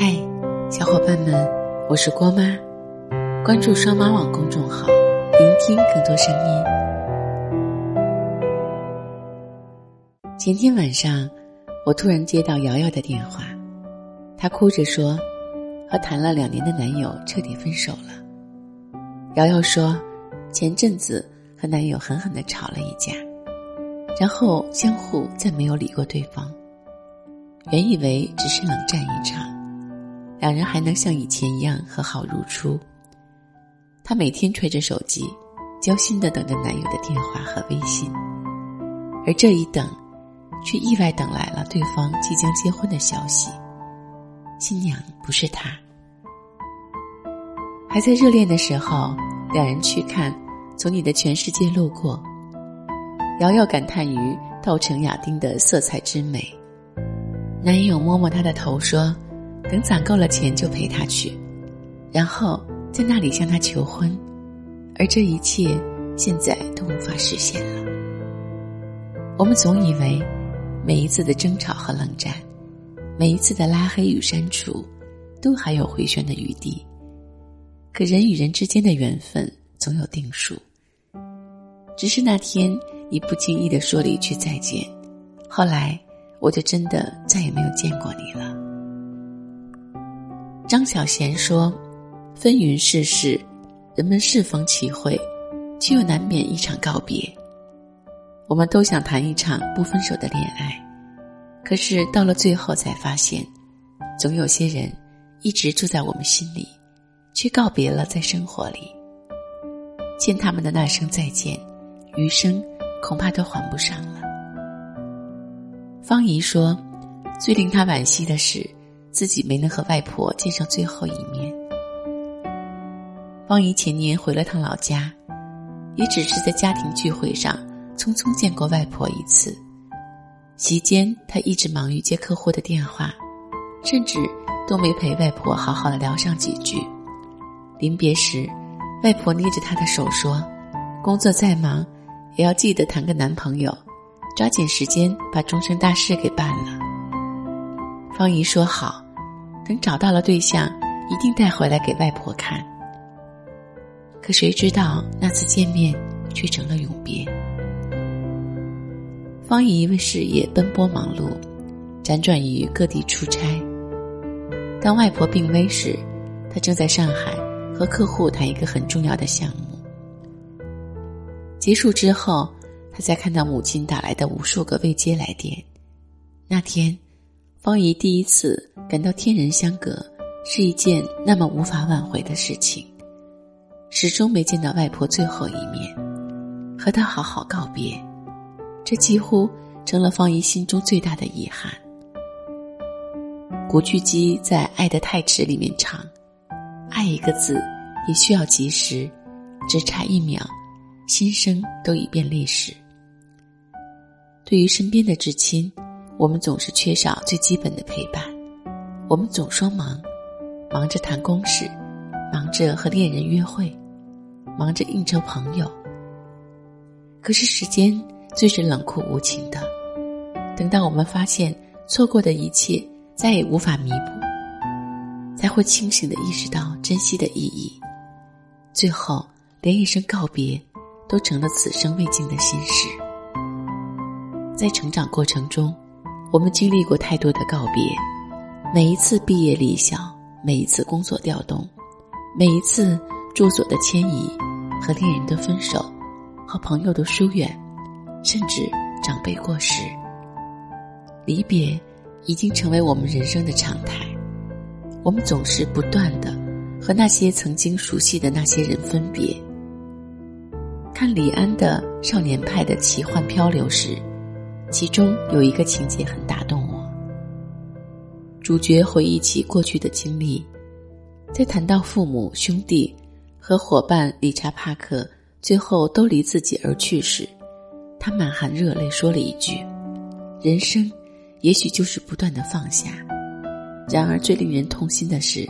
嗨，小伙伴们，我是郭妈，关注双妈网公众号，聆听更多声音。前天晚上，我突然接到瑶瑶的电话，她哭着说，和谈了两年的男友彻底分手了。瑶瑶说，前阵子和男友狠狠的吵了一架，然后相互再没有理过对方。原以为只是冷战一场。两人还能像以前一样和好如初。她每天揣着手机，焦心的等着男友的电话和微信，而这一等，却意外等来了对方即将结婚的消息。新娘不是他。还在热恋的时候，两人去看《从你的全世界路过》，瑶瑶感叹于稻城亚丁的色彩之美，男友摸摸她的头说。等攒够了钱就陪他去，然后在那里向他求婚，而这一切现在都无法实现了。我们总以为每一次的争吵和冷战，每一次的拉黑与删除，都还有回旋的余地。可人与人之间的缘分总有定数。只是那天你不经意的说了一句再见，后来我就真的再也没有见过你了。张小娴说：“纷纭世事，人们适逢其会，却又难免一场告别。我们都想谈一场不分手的恋爱，可是到了最后才发现，总有些人一直住在我们心里，却告别了在生活里。欠他们的那声再见，余生恐怕都还不上了。”方怡说：“最令他惋惜的是。”自己没能和外婆见上最后一面。方姨前年回了趟老家，也只是在家庭聚会上匆匆见过外婆一次。席间，她一直忙于接客户的电话，甚至都没陪外婆好好的聊上几句。临别时，外婆捏着她的手说：“工作再忙，也要记得谈个男朋友，抓紧时间把终身大事给办了。”方姨说：“好。”等找到了对象，一定带回来给外婆看。可谁知道那次见面却成了永别。方姨为事业奔波忙碌，辗转于各地出差。当外婆病危时，她正在上海和客户谈一个很重要的项目。结束之后，她才看到母亲打来的无数个未接来电。那天。方怡第一次感到天人相隔是一件那么无法挽回的事情，始终没见到外婆最后一面，和她好好告别，这几乎成了方怡心中最大的遗憾。古巨基在《爱得太迟》里面唱：“爱一个字也需要及时，只差一秒，心声都已变历史。”对于身边的至亲。我们总是缺少最基本的陪伴，我们总说忙，忙着谈公事，忙着和恋人约会，忙着应酬朋友。可是时间最是冷酷无情的，等到我们发现错过的一切再也无法弥补，才会清醒的意识到珍惜的意义，最后连一声告别都成了此生未尽的心事。在成长过程中。我们经历过太多的告别，每一次毕业离校，每一次工作调动，每一次住所的迁移，和恋人的分手，和朋友的疏远，甚至长辈过世，离别已经成为我们人生的常态。我们总是不断的和那些曾经熟悉的那些人分别。看李安的《少年派的奇幻漂流》时。其中有一个情节很打动我。主角回忆起过去的经历，在谈到父母、兄弟和伙伴理查·帕克最后都离自己而去时，他满含热泪说了一句：“人生，也许就是不断的放下。”然而最令人痛心的是，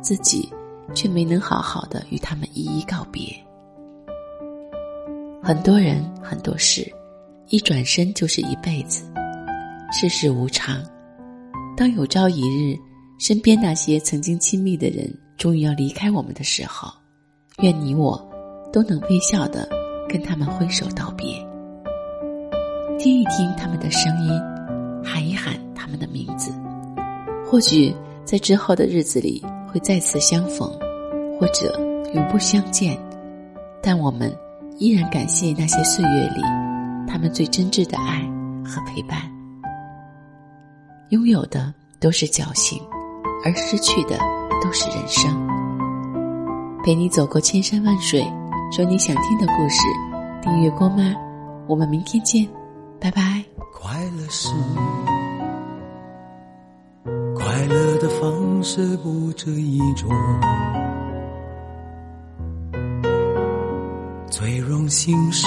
自己却没能好好的与他们一一告别。很多人，很多事。一转身就是一辈子，世事无常。当有朝一日身边那些曾经亲密的人终于要离开我们的时候，愿你我都能微笑的跟他们挥手道别，听一听他们的声音，喊一喊他们的名字。或许在之后的日子里会再次相逢，或者永不相见，但我们依然感谢那些岁月里们最真挚的爱和陪伴。拥有的都是侥幸。而失去的都是人生。陪你走过千山万水，说你想听的故事。订阅郭妈，我们明天见，拜拜。快乐是快乐的方式不止一种，最荣幸是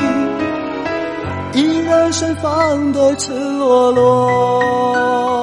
盛放的赤裸裸。